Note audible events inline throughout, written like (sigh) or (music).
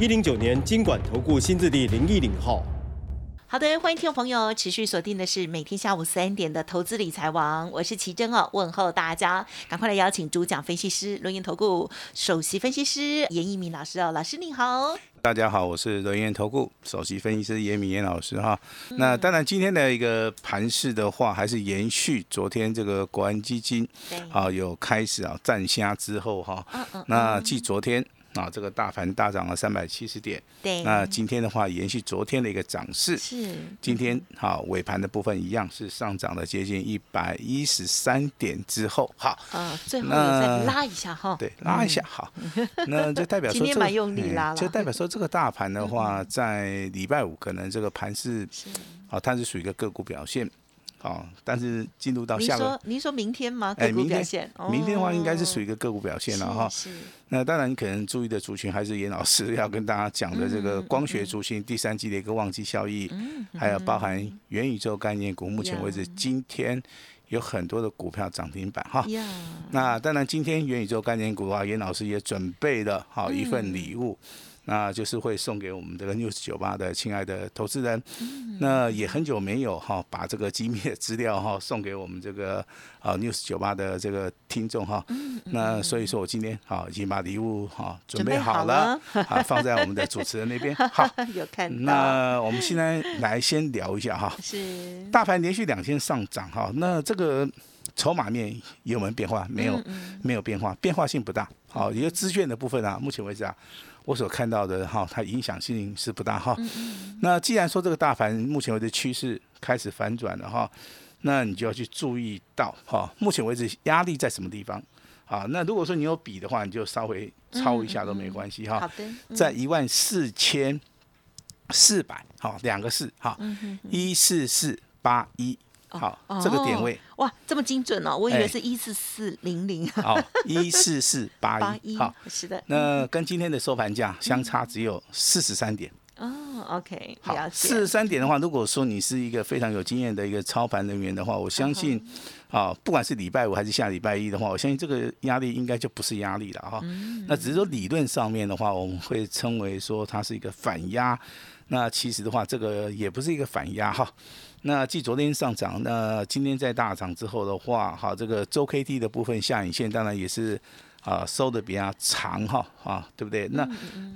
一零九年金管投顾新字第零一零号。好的，欢迎听众朋友持续锁定的是每天下午三点的投资理财王，我是奇珍哦，问候大家，赶快来邀请主讲分析师轮研投顾首席分析师严一鸣老师哦，老师你好，大家好，我是轮研投顾首席分析师严敏严老师哈。那当然今天的一个盘势的话，还是延续昨天这个国安基金啊有开始啊站虾之后哈，那继昨天。啊，这个大盘大涨了三百七十点。对。那今天的话，延续昨天的一个涨势。是。今天好尾盘的部分一样是上涨了接近一百一十三点之后，好。嗯，最后再拉一下哈。对，拉一下好。那就代表说，(laughs) 今天蛮用力拉就代表说，这个大盘的话，在礼拜五可能这个盘是，好，它是属于一个个股表现。好，但是进入到下个，您说明天吗？哎，明天，明天的话应该是属于一个个股表现了哈。是。那当然，可能注意的族群还是严老师要跟大家讲的这个光学族群第三季的一个旺季效益，还有包含元宇宙概念股。目前为止，今天有很多的股票涨停板哈。那当然，今天元宇宙概念股啊，严老师也准备了好一份礼物。那就是会送给我们这个 news 酒吧的亲爱的投资人，那也很久没有哈把这个机密的资料哈送给我们这个啊 news 酒吧的这个听众哈，那所以说我今天好已经把礼物哈准备好了啊放在我们的主持人那边 (laughs) 好 (laughs) 有看到，那我们现在来先聊一下哈，是大盘连续两天上涨哈，那这个筹码面有没有变化？没有，没有变化，变化性不大。好，一个资券的部分啊，目前为止啊。我所看到的哈，它影响性是不大哈。那既然说这个大盘目前为止趋势开始反转了哈，那你就要去注意到哈，目前为止压力在什么地方？好，那如果说你有笔的话，你就稍微抄一下都没关系哈。好的，在一万四千四百，好，两个四，哈，一四四八一。好，这个点位哇，这么精准哦！我以为是一四四零零。(laughs) 好，一四四八一。好，是的。那跟今天的收盘价相差只有四十三点。哦，OK，好，四十三点的话，如果说你是一个非常有经验的一个操盘人员的话，我相信，啊，不管是礼拜五还是下礼拜一的话，我相信这个压力应该就不是压力了哈。那只是说理论上面的话，我们会称为说它是一个反压。那其实的话，这个也不是一个反压哈。那继昨天上涨，那今天在大涨之后的话，哈，这个周 K D 的部分下影线当然也是啊收的比较长哈啊，对不对？那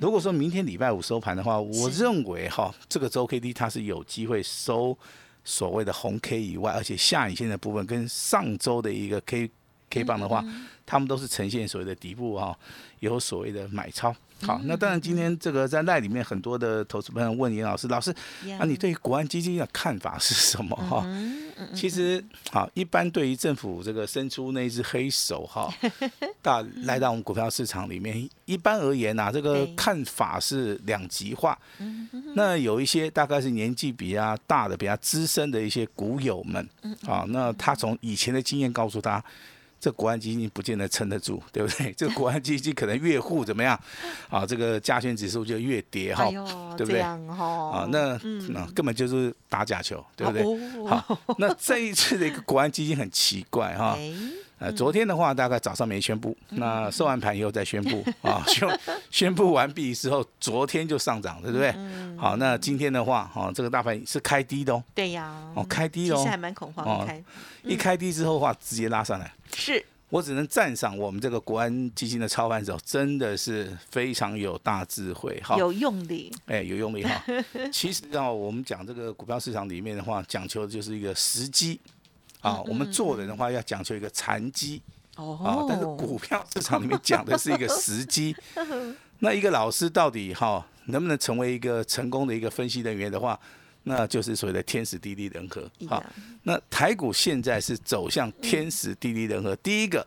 如果说明天礼拜五收盘的话，我认为哈，这个周 K D 它是有机会收所谓的红 K 以外，而且下影线的部分跟上周的一个 K K 棒的话，他们都是呈现所谓的底部哈，有所谓的买超。好，那当然，今天这个在赖里面很多的投资朋友问严老师，老师，啊，你对国安基金的看法是什么？哈，其实，好，一般对于政府这个伸出那只黑手，哈，(laughs) 到来到我们股票市场里面，一般而言呐，这个看法是两极化。那有一些大概是年纪比较大的、比较资深的一些股友们，啊，那他从以前的经验告诉他。这国安基金不见得撑得住，对不对？这个国安基金可能越护怎么样？(laughs) 啊，这个加权指数就越跌哈，对不对？啊，那那根本就是打假球，对不对？好，那这一次的一个国安基金很奇怪哈。(laughs) 呃，昨天的话大概早上没宣布，那收完盘以后再宣布啊，(laughs) 宣宣布完毕之后，昨天就上涨，对不对？好，那今天的话，哈，这个大盘是开低的哦。对呀。哦，开低哦。其实还蛮恐慌。哦。一开低之后的话，直接拉上来。是。我只能赞赏我们这个国安基金的操盘手，真的是非常有大智慧哈。有用力。哎，有用力哈。(laughs) 其实啊，我们讲这个股票市场里面的话，讲求的就是一个时机。啊，我们做人的话要讲究一个残机哦，啊，但是股票市场里面讲的是一个时机。(laughs) 那一个老师到底哈能不能成为一个成功的一个分析人员的话，那就是所谓的天时地利人和。好，那台股现在是走向天时地利人和。第一个，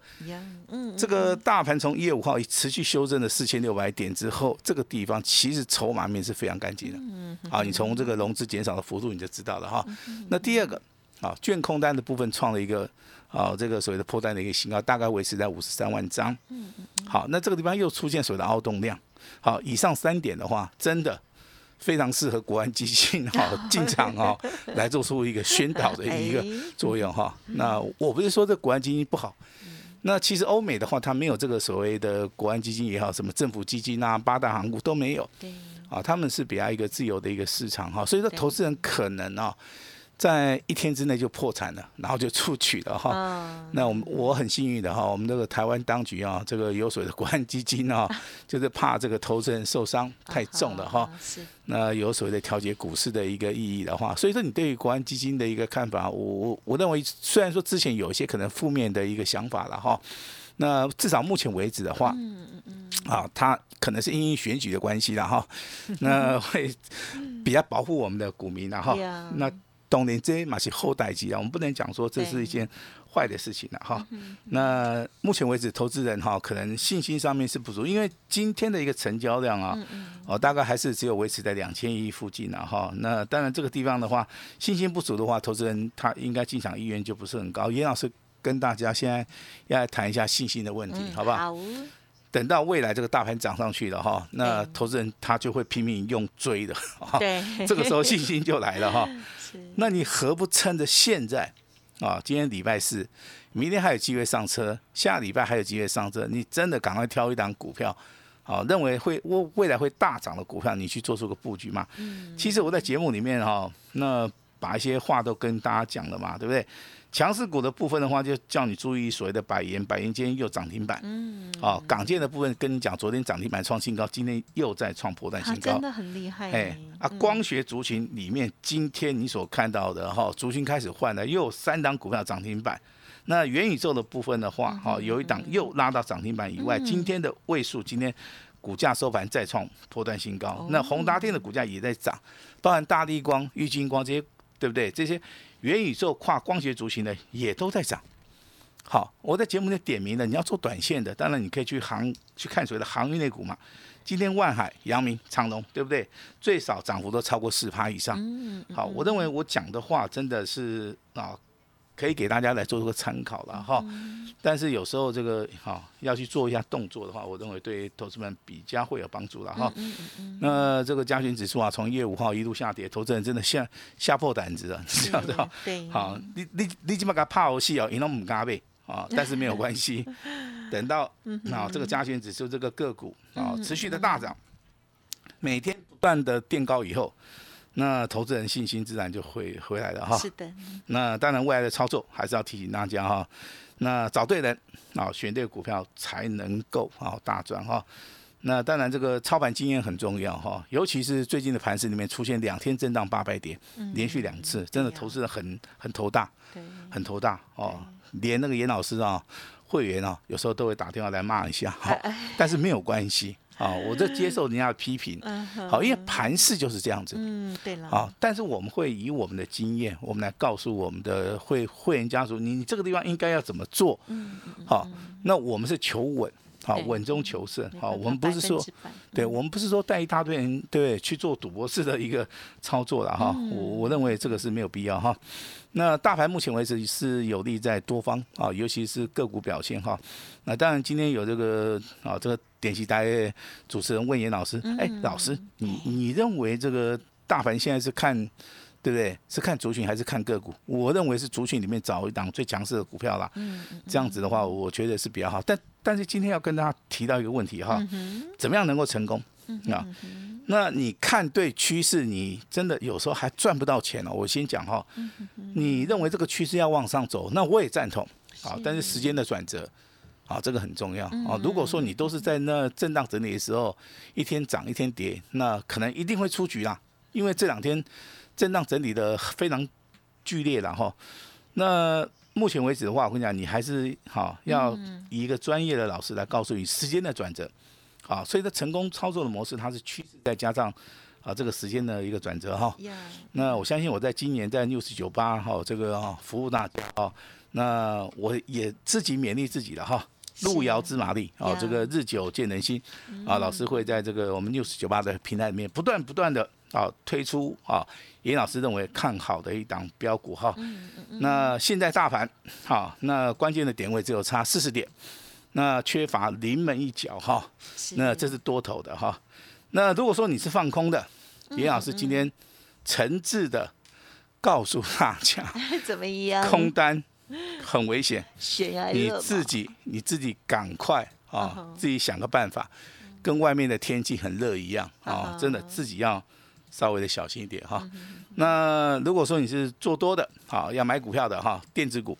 嗯，这个大盘从一月五号持续修正了四千六百点之后，这个地方其实筹码面是非常干净的。嗯好，你从这个融资减少的幅度你就知道了哈。那第二个，啊，券空单的部分创了一个啊这个所谓的破单的一个新高，大概维持在五十三万张。好，那这个地方又出现所谓的凹动量。好，以上三点的话，真的。非常适合国安基金 (laughs) 哈进场哈 (laughs) 来做出一个宣导的一个哎作用哈。那我不是说这国安基金不好，那其实欧美的话，它没有这个所谓的国安基金也好，什么政府基金啊、八大行股都没有。对，啊，他们是比较一个自由的一个市场哈，所以说投资人可能啊，在一天之内就破产了，然后就出去了哈。嗯，那我们我很幸运的哈，我们这个台湾当局啊，这个有所谓的国安基金啊，(laughs) 就是怕这个投资人受伤太重了哈。那有所谓的调节股市的一个意义的话，所以说你对于国安基金的一个看法，我我我认为虽然说之前有一些可能负面的一个想法了哈，那至少目前为止的话，嗯嗯嗯，啊，它可能是因为选举的关系了哈，(laughs) 那会比较保护我们的股民了哈。那当然这嘛是后代机啊，我们不能讲说这是一件坏的事情了哈。那目前为止，投资人哈可能信心上面是不足，因为今天的一个成交量啊，哦大概还是只有维持在两千亿附近了哈。那当然这个地方的话，信心不足的话，投资人他应该进场意愿就不是很高。严老师跟大家现在要来谈一下信心的问题，嗯好不好？等到未来这个大盘涨上去了哈，那投资人他就会拼命用追的，哈，对，(laughs) 这个时候信心就来了哈。(laughs) 是，那你何不趁着现在？啊，今天礼拜四，明天还有机会上车，下礼拜还有机会上车，你真的赶快挑一档股票，好、认为会未未来会大涨的股票，你去做出个布局嘛。其实我在节目里面哈、那把一些话都跟大家讲了嘛，对不对？强势股的部分的话，就叫你注意所谓的百元，百元今天又涨停板。嗯，哦，港建的部分跟你讲，昨天涨停板创新高，今天又在创破断新高真。的很厉害哎，啊，光学族群里面，今天你所看到的哈，族群开始换了，又有三档股票涨停板。那元宇宙的部分的话，哈，有一档又拉到涨停板以外，今天的位数，今天股价收盘再创破断新高。那宏达电的股价也在涨，包含大力光、玉金光这些，对不对？这些元宇宙跨光学族群的也都在涨。好，我在节目里点名了，你要做短线的，当然你可以去航去看所谓的航运类股嘛。今天万海、阳明、长隆，对不对？最少涨幅都超过四趴以上。好，我认为我讲的话真的是啊，可以给大家来做一个参考了哈。但是有时候这个哈要去做一下动作的话，我认为对投资们比较会有帮助了哈。那这个加权指数啊，从一月五号一路下跌，投资人真的吓吓破胆子了，(laughs) 你知道不知道？对，好，你你你起码给他怕游戏哦，赢了唔加倍啊，但是没有关系，(laughs) 等到啊这个加权指数这个个股啊持续的大涨，每天不断的垫高以后，那投资人信心自然就会回来了哈。是的，那当然未来的操作还是要提醒大家哈，那找对人啊，选对股票才能够啊大赚哈。那当然，这个操盘经验很重要哈，尤其是最近的盘市里面出现两天震荡八百点，连续两次，真的投资人很很头大，很头大哦。连那个严老师啊，会员啊，有时候都会打电话来骂一下，哈，(laughs) 但是没有关系啊，我这接受人家的批评，好，因为盘势就是这样子，嗯，对了，啊，但是我们会以我们的经验，我们来告诉我们的会会员家属，你你这个地方应该要怎么做。好，那我们是求稳，好，稳中求胜，好，我们不是说对，我们不是说带一大堆人对去做赌博式的一个操作了哈，我我认为这个是没有必要哈。那大盘目前为止是有利在多方啊，尤其是个股表现哈。那当然今天有这个啊，这个典籍台主持人问严老师，哎，老师，你你认为这个大盘现在是看对不对？是看族群还是看个股？我认为是族群里面找一档最强势的股票啦。这样子的话，我觉得是比较好。但但是今天要跟大家提到一个问题哈，怎么样能够成功啊？那你看对趋势，你真的有时候还赚不到钱哦。我先讲哈，你认为这个趋势要往上走，那我也赞同啊。但是时间的转折。啊，这个很重要啊！如果说你都是在那震荡整理的时候，一天涨一天跌，那可能一定会出局啦。因为这两天震荡整理的非常剧烈了哈。那目前为止的话，我跟你讲，你还是好要以一个专业的老师来告诉你时间的转折。好，所以它成功操作的模式，它是趋势再加上啊这个时间的一个转折哈。那我相信我在今年在 News 九八哈这个哈服务大家哈，那我也自己勉励自己了哈。是路遥知马力啊，这个日久见人心啊，老师会在这个我们 News 九八的平台里面不断不断的啊推出啊，严老师认为看好的一档标股哈。那现在大盘好，那关键的点位只有差四十点，那缺乏临门一脚哈。是那这是多头的哈。那如果说你是放空的，严老师今天诚挚的告诉大家，(laughs) 怎么样？空单很危险，(laughs) 你自己你自己赶快嗯啊哼，自己想个办法，跟外面的天气很热一样嗯啊，真的自己要稍微的小心一点哈。嗯那如果说你是做多的，好要买股票的哈，电子股、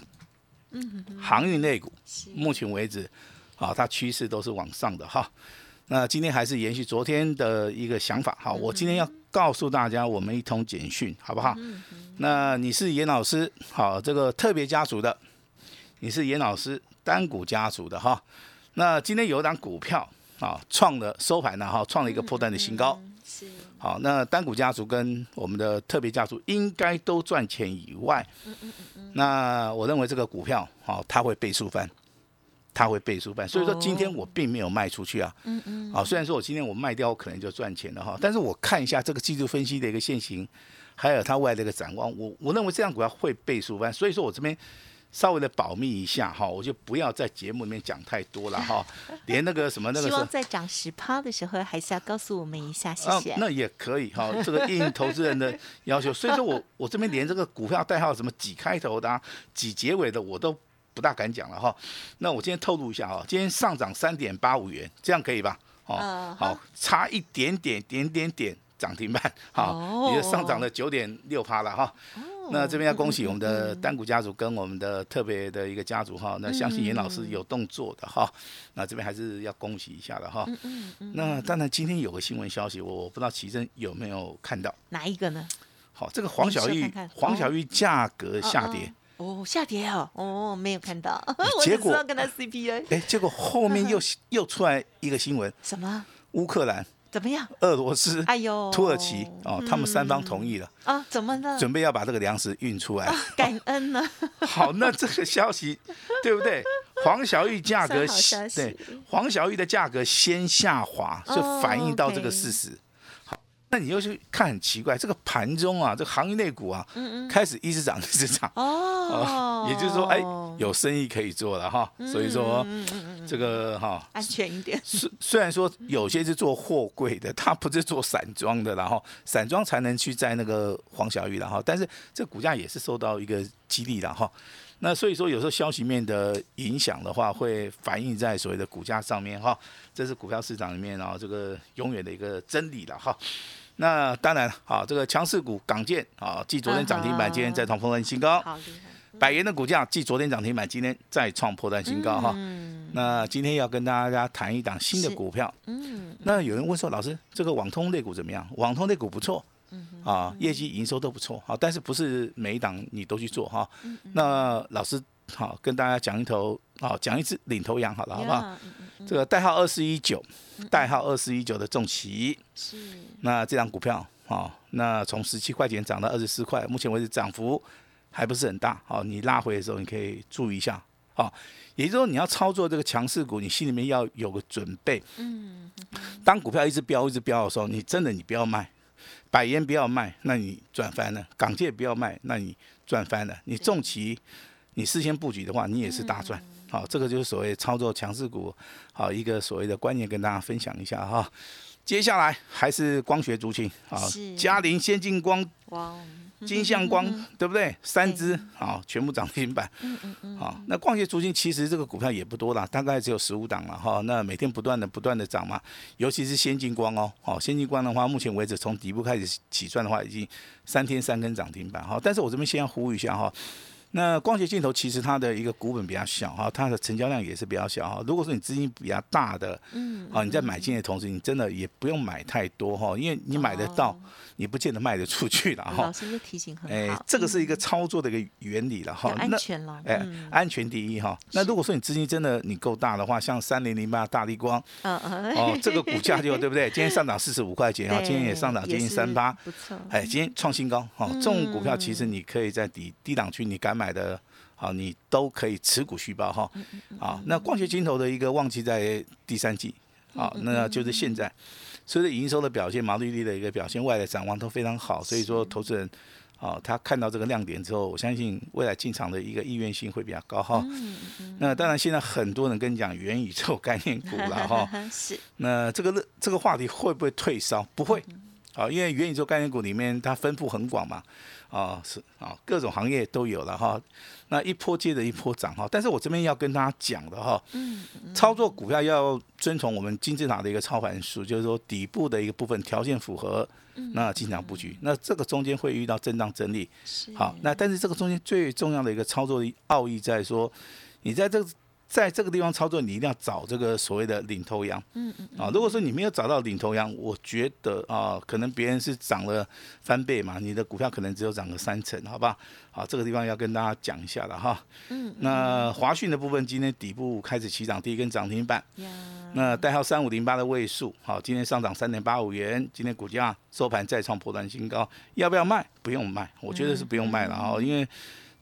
航运类股，是目前为止，啊，它趋势都是往上的哈。那今天还是延续昨天的一个想法，哈，我今天要告诉大家我们一通简讯，好不好？那你是严老师，好，这个特别家族的，你是严老师单股家族的哈。那今天有一档股票啊，创了收盘了哈，创了一个破断的新高。是好，那单股家族跟我们的特别家族应该都赚钱以外，那我认为这个股票好，它会倍数翻，它会倍数翻。所以说今天我并没有卖出去啊，嗯嗯，好，虽然说我今天我卖掉，我可能就赚钱了哈，但是我看一下这个技术分析的一个现形，还有它未来的一个展望，我我认为这样股票会倍数翻，所以说我这边。稍微的保密一下哈，我就不要在节目里面讲太多了哈，(laughs) 连那个什么那个希是望在涨十趴的时候，还是要告诉我们一下，谢谢。啊、那也可以哈，这个应投资人的要求。所以说我 (laughs) 我这边连这个股票代号什么几开头的、啊、几结尾的，我都不大敢讲了哈。那我今天透露一下哈，今天上涨三点八五元，这样可以吧？哦，嗯好，差一点点点点点涨停板，好，哦也就上涨了九点六趴了哈。那这边要恭喜我们的单股家族跟我们的特别的一个家族哈，那相信严老师有动作的哈，那这边还是要恭喜一下的哈。那当然今天有个新闻消息，我不知道奇珍有没有看到。哪一个呢？好，这个黄小玉黄小玉价格下跌，哦，下跌哦，哦，没有看到，(laughs) 结果只知道跟他 CPA 哎，结果后面又 (laughs) 又出来一个新闻，什么？乌克兰、怎么样？俄罗斯、哎呦，土耳其哦，他们三方同意了，啊，怎么呢？准备要把这个粮食运出来。感恩呢？(laughs) 好，那这个消息 (laughs) 对不对？黄小玉价格 (laughs) 对黄小玉的价格先下滑，就反映到这个事实。好，那你又去看很奇怪，这个盘中啊，这个行业内股啊，开始一直涨一直涨。哦，(laughs) 也就是说，哎，有生意可以做了哈，所以说这个哈，安全一点。虽虽然说有些是做货柜的，它不是做散装的，然后散装才能去在那个黄小玉然后，但是这股价也是受到一个激励的哈。那所以说，有时候消息面的影响的话，会反映在所谓的股价上面哈。这是股票市场里面啊，这个永远的一个真理了哈。那当然啊，这个强势股港建啊，继昨天涨停板，今天再创破断新高。百元的股价继昨天涨停板，今天再创破断新高哈。嗯那今天要跟大家谈一档新的股票。嗯，那有人问说，老师，这个网通类股怎么样？网通类股不错，嗯啊，业绩营收都不错，好，但是不是每一档你都去做哈。嗯那老师好跟大家讲一头，好讲一只领头羊好了，好不好？这个代号二四一九，代号二四一九的重旗，是那这张股票啊，那从十七块钱涨到二十四块，目前为止涨幅还不是很大。好，你拉回的时候你可以注意一下。好，也就是说你要操作这个强势股，你心里面要有个准备。嗯，当股票一直飙一直飙的时候，你真的你不要卖，百元不要卖，那你赚翻了；港界不要卖，那你赚翻了。你重旗，你事先布局的话，你也是大赚。好，这个就是所谓操作强势股，好一个所谓的观念跟大家分享一下哈。接下来还是光学族群啊是，嘉陵先进光、哇，金相光，对不对？三只啊，全部涨停板。嗯嗯嗯，好，那光学族群其实这个股票也不多啦，大概只有十五档了哈。那每天不断的不断的涨嘛，尤其是先进光哦，好，先进光的话，目前为止从底部开始起算的话，已经三天三根涨停板哈。但是我这边先要呼吁一下哈，那光学镜头其实它的一个股本比较小哈，它的成交量也是比较小哈。如果说你资金比较大的，嗯，啊，你在买进的同时，你真的也不用买太多哈，因为你买得到，你不见得卖得出去了哈。老师的提醒很好，这个是一个操作的一个原理了哈。安全了，哎，安全第一哈。那如果说你资金真的你够大的话，像三零零八大力光，哦，这个股价就对不对？(laughs) 今天上涨四十五块钱啊，今天也上涨接近三八，不错。哎，今天创新高哈，这种股票其实你可以在低低档区你敢买的。好，你都可以持股续报哈。啊，那光学镜头的一个旺季在第三季，好，那就是现在，随着营收的表现、毛利率的一个表现、外的展望都非常好，所以说投资人，啊，他看到这个亮点之后，我相信未来进场的一个意愿性会比较高哈。那当然，现在很多人跟你讲元宇宙概念股了哈。(laughs) 是。那这个这个话题会不会退烧？不会。好，因为元宇宙概念股里面它分布很广嘛。啊，是啊，各种行业都有了哈。那一波接着一波涨哈，但是我这边要跟大家讲的哈，操作股票要遵从我们金字塔的一个操盘术，就是说底部的一个部分条件符合，那进场布局，那这个中间会遇到震荡整理，好，那但是这个中间最重要的一个操作的奥义在说，你在这个。在这个地方操作，你一定要找这个所谓的领头羊。嗯嗯。啊，如果说你没有找到领头羊，我觉得啊，可能别人是涨了翻倍嘛，你的股票可能只有涨了三成，好吧？好，这个地方要跟大家讲一下了哈。嗯。那华讯的部分，今天底部开始起涨，第一根涨停板。那代号三五零八的位数，好，今天上涨三点八五元，今天股价收盘再创破断新高，要不要卖？不用卖，我觉得是不用卖了啊，因为。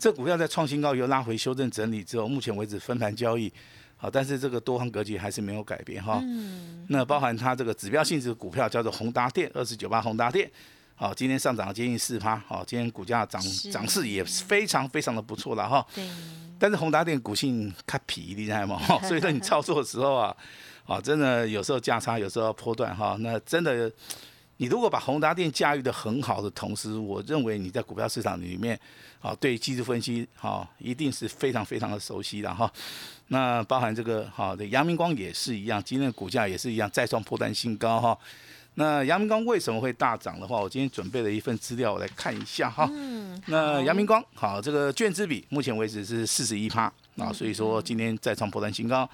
这股票在创新高又拉回修正整理之后，目前为止分盘交易，好，但是这个多方格局还是没有改变哈。嗯。那包含它这个指标性质的股票叫做宏达电，二十九八宏达电，好，今天上涨接近四趴，好，今天股价涨涨势也非常非常的不错了哈。对。但是宏达电股性看皮，厉害嘛？(laughs) 所以说你操作的时候啊，啊，真的有时候价差，有时候破断哈，那真的。你如果把宏达电驾驭的很好的同时，我认为你在股票市场里面，啊，对技术分析，哈，一定是非常非常的熟悉的哈。那包含这个，哈，的阳明光也是一样，今天的股价也是一样，再创破单新高哈。那阳明光为什么会大涨的话，我今天准备了一份资料，我来看一下哈。嗯。那阳明光，好，这个券资比目前为止是四十一趴啊，所以说今天再创破单新高。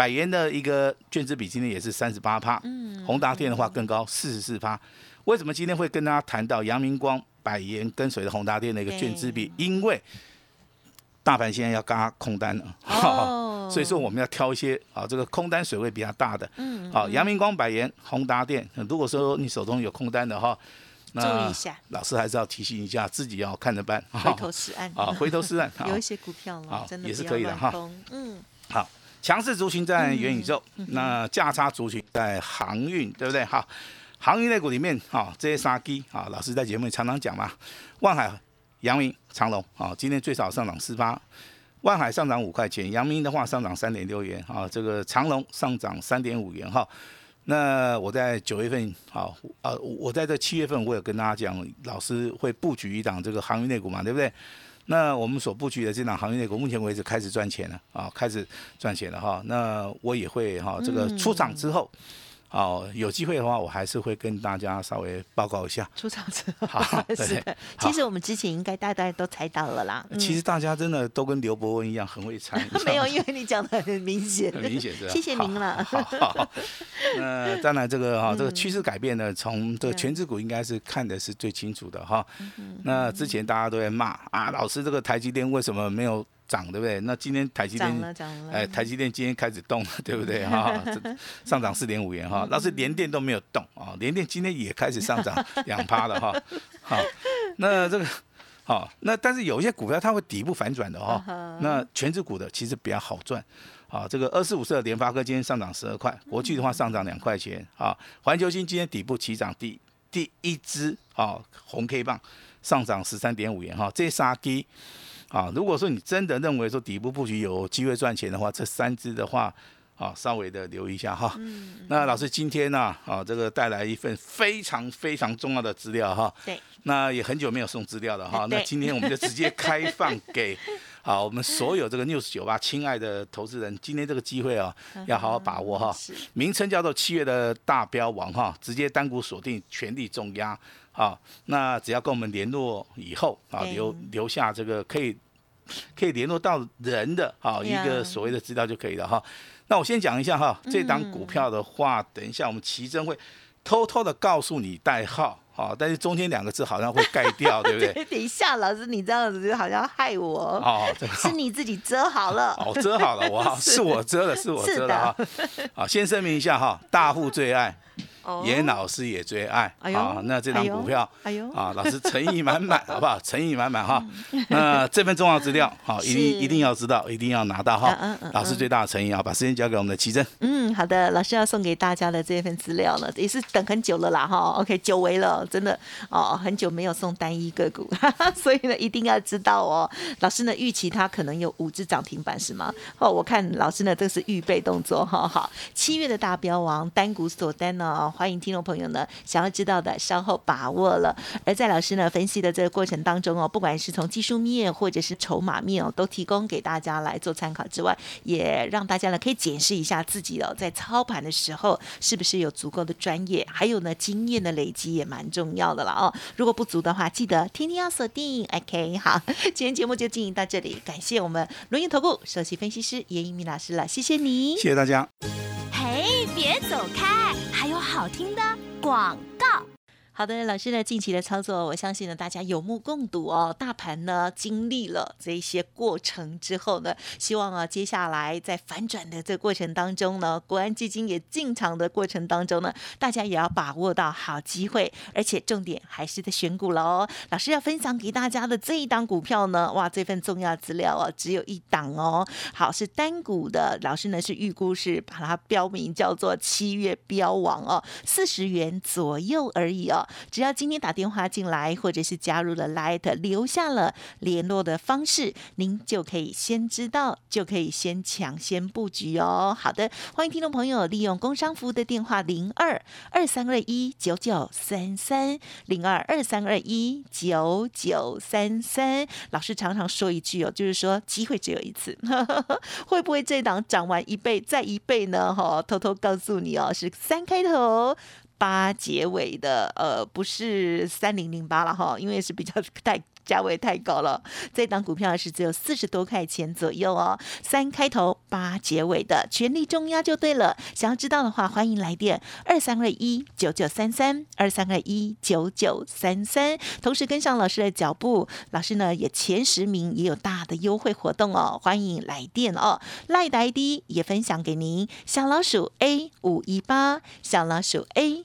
百元的一个券资比今天也是三十八趴，嗯，宏达电的话更高，四十四趴。为什么今天会跟大家谈到阳明光、百元跟随的宏达电的一个券资比？因为大盘现在要嘎空单了，哦，(laughs) 所以说我们要挑一些啊，这个空单水位比较大的，嗯，好，阳明光、百元、宏达电，如果说你手中有空单的哈，注意一下，老师还是要提醒一下自己要看着办，回头是岸。(laughs) 啊，回头是岸，(laughs) 有一些股票了，真的也是可以的哈，嗯，好。强势族群在元宇宙，那价差族群在航运，对不对？哈，航运类股里面，哈，这些杀鸡，啊，老师在节目里常常讲嘛，万海、阳明、长隆，啊，今天最少上涨四八，万海上涨五块钱，阳明的话上涨三点六元，啊，这个长隆上涨三点五元，哈。那我在九月份，好，呃，我在这七月份，我有跟大家讲，老师会布局一档这个航运类股嘛，对不对？那我们所布局的这档行业内股，目前为止开始赚钱了啊，开始赚钱了哈。那我也会哈，这个出场之后。哦，有机会的话，我还是会跟大家稍微报告一下。出场之后，(laughs) 好，(laughs) 是的。其实我们之前应该大家都猜到了啦。其实大家真的都跟刘伯温一样，很会猜。(laughs) 没有，因为你讲的很明显。很明显是吧？谢谢您了。好，那当然这个哈，这个趋势改变呢，从这个全指股应该是看的是最清楚的哈。那之前大家都在骂啊，老师这个台积电为什么没有？涨对不对？那今天台积电，哎，台积电今天开始动了，对不对？(laughs) 哈，上涨四点五元哈，那是连电都没有动啊，连电今天也开始上涨 (laughs) 两趴了哈。好，那这个好，那但是有一些股票它会底部反转的哈。那全指股的其实比较好赚啊。这个二四五四的联发科今天上涨十二块，国际的话上涨两块钱啊。环球星今天底部起涨第第一支啊红 K 棒上涨十三点五元哈，这杀低。啊，如果说你真的认为说底部布局有机会赚钱的话，这三只的话，啊，稍微的留意一下哈。嗯。那老师今天呢，啊，这个带来一份非常非常重要的资料哈。对。那也很久没有送资料了哈。那今天我们就直接开放给，好，我们所有这个 news 九八亲爱的投资人，今天这个机会哦，要好好把握哈。名称叫做七月的大标王哈，直接单股锁定，全力重压。好，那只要跟我们联络以后啊，留留下这个可以可以联络到人的啊一个所谓的资料就可以了哈。那我先讲一下哈，这档股票的话，等一下我们奇珍会偷偷的告诉你代号。哦，但是中间两个字好像会盖掉，(laughs) 对不对？等一下，老师，你这样子就好像害我。哦，是你自己遮好了。哦，遮好了，我 (laughs) 是我遮的，是我遮的哈。(laughs) 好，先声明一下哈，大户最爱。严老师也最爱啊，那这张股票，哎呦啊，老师诚意满满，(laughs) 好不好？诚意满满哈。那这份重要资料，(laughs) 好，一定一定要知道，一定要拿到哈。老师最大的诚意啊，把时间交给我们的奇珍。嗯，好的，老师要送给大家的这份资料呢，也是等很久了啦哈。OK，久违了，真的哦，很久没有送单一个股，(laughs) 所以呢，一定要知道哦。老师呢，预期它可能有五只涨停板是吗？哦，我看老师呢，这是预备动作哈。好，七月的大标王单股锁单呢。欢迎听众朋友呢，想要知道的稍后把握了。而在老师呢分析的这个过程当中哦，不管是从技术面或者是筹码面哦，都提供给大家来做参考之外，也让大家呢可以检视一下自己哦，在操盘的时候是不是有足够的专业，还有呢经验的累积也蛮重要的了哦。如果不足的话，记得天天要锁定。OK，好，今天节目就进行到这里，感谢我们轮盈投顾首席分析师严一鸣老师了，谢谢你，谢谢大家。嘿，别走开，好听的广。好的，老师呢近期的操作，我相信呢大家有目共睹哦。大盘呢经历了这一些过程之后呢，希望啊接下来在反转的这个过程当中呢，国安基金也进场的过程当中呢，大家也要把握到好机会，而且重点还是在选股喽。老师要分享给大家的这一档股票呢，哇，这份重要资料哦，只有一档哦。好，是单股的，老师呢是预估是把它标明叫做七月标王哦，四十元左右而已哦。只要今天打电话进来，或者是加入了 Light，留下了联络的方式，您就可以先知道，就可以先抢先布局哦。好的，欢迎听众朋友利用工商服务的电话零二二三二一九九三三零二二三二一九九三三。老师常常说一句哦，就是说机会只有一次，(laughs) 会不会这档涨完一倍再一倍呢？哈，偷偷告诉你哦，是三开头。八结尾的，呃，不是三零零八了哈，因为是比较 (laughs) 带。价位太高了，这档股票是只有四十多块钱左右哦。三开头八结尾的，全力重压就对了。想要知道的话，欢迎来电二三二一九九三三二三二一九九三三。同时跟上老师的脚步，老师呢也前十名也有大的优惠活动哦，欢迎来电哦。赖的 ID 也分享给您，小老鼠 A 五一八，小老鼠 A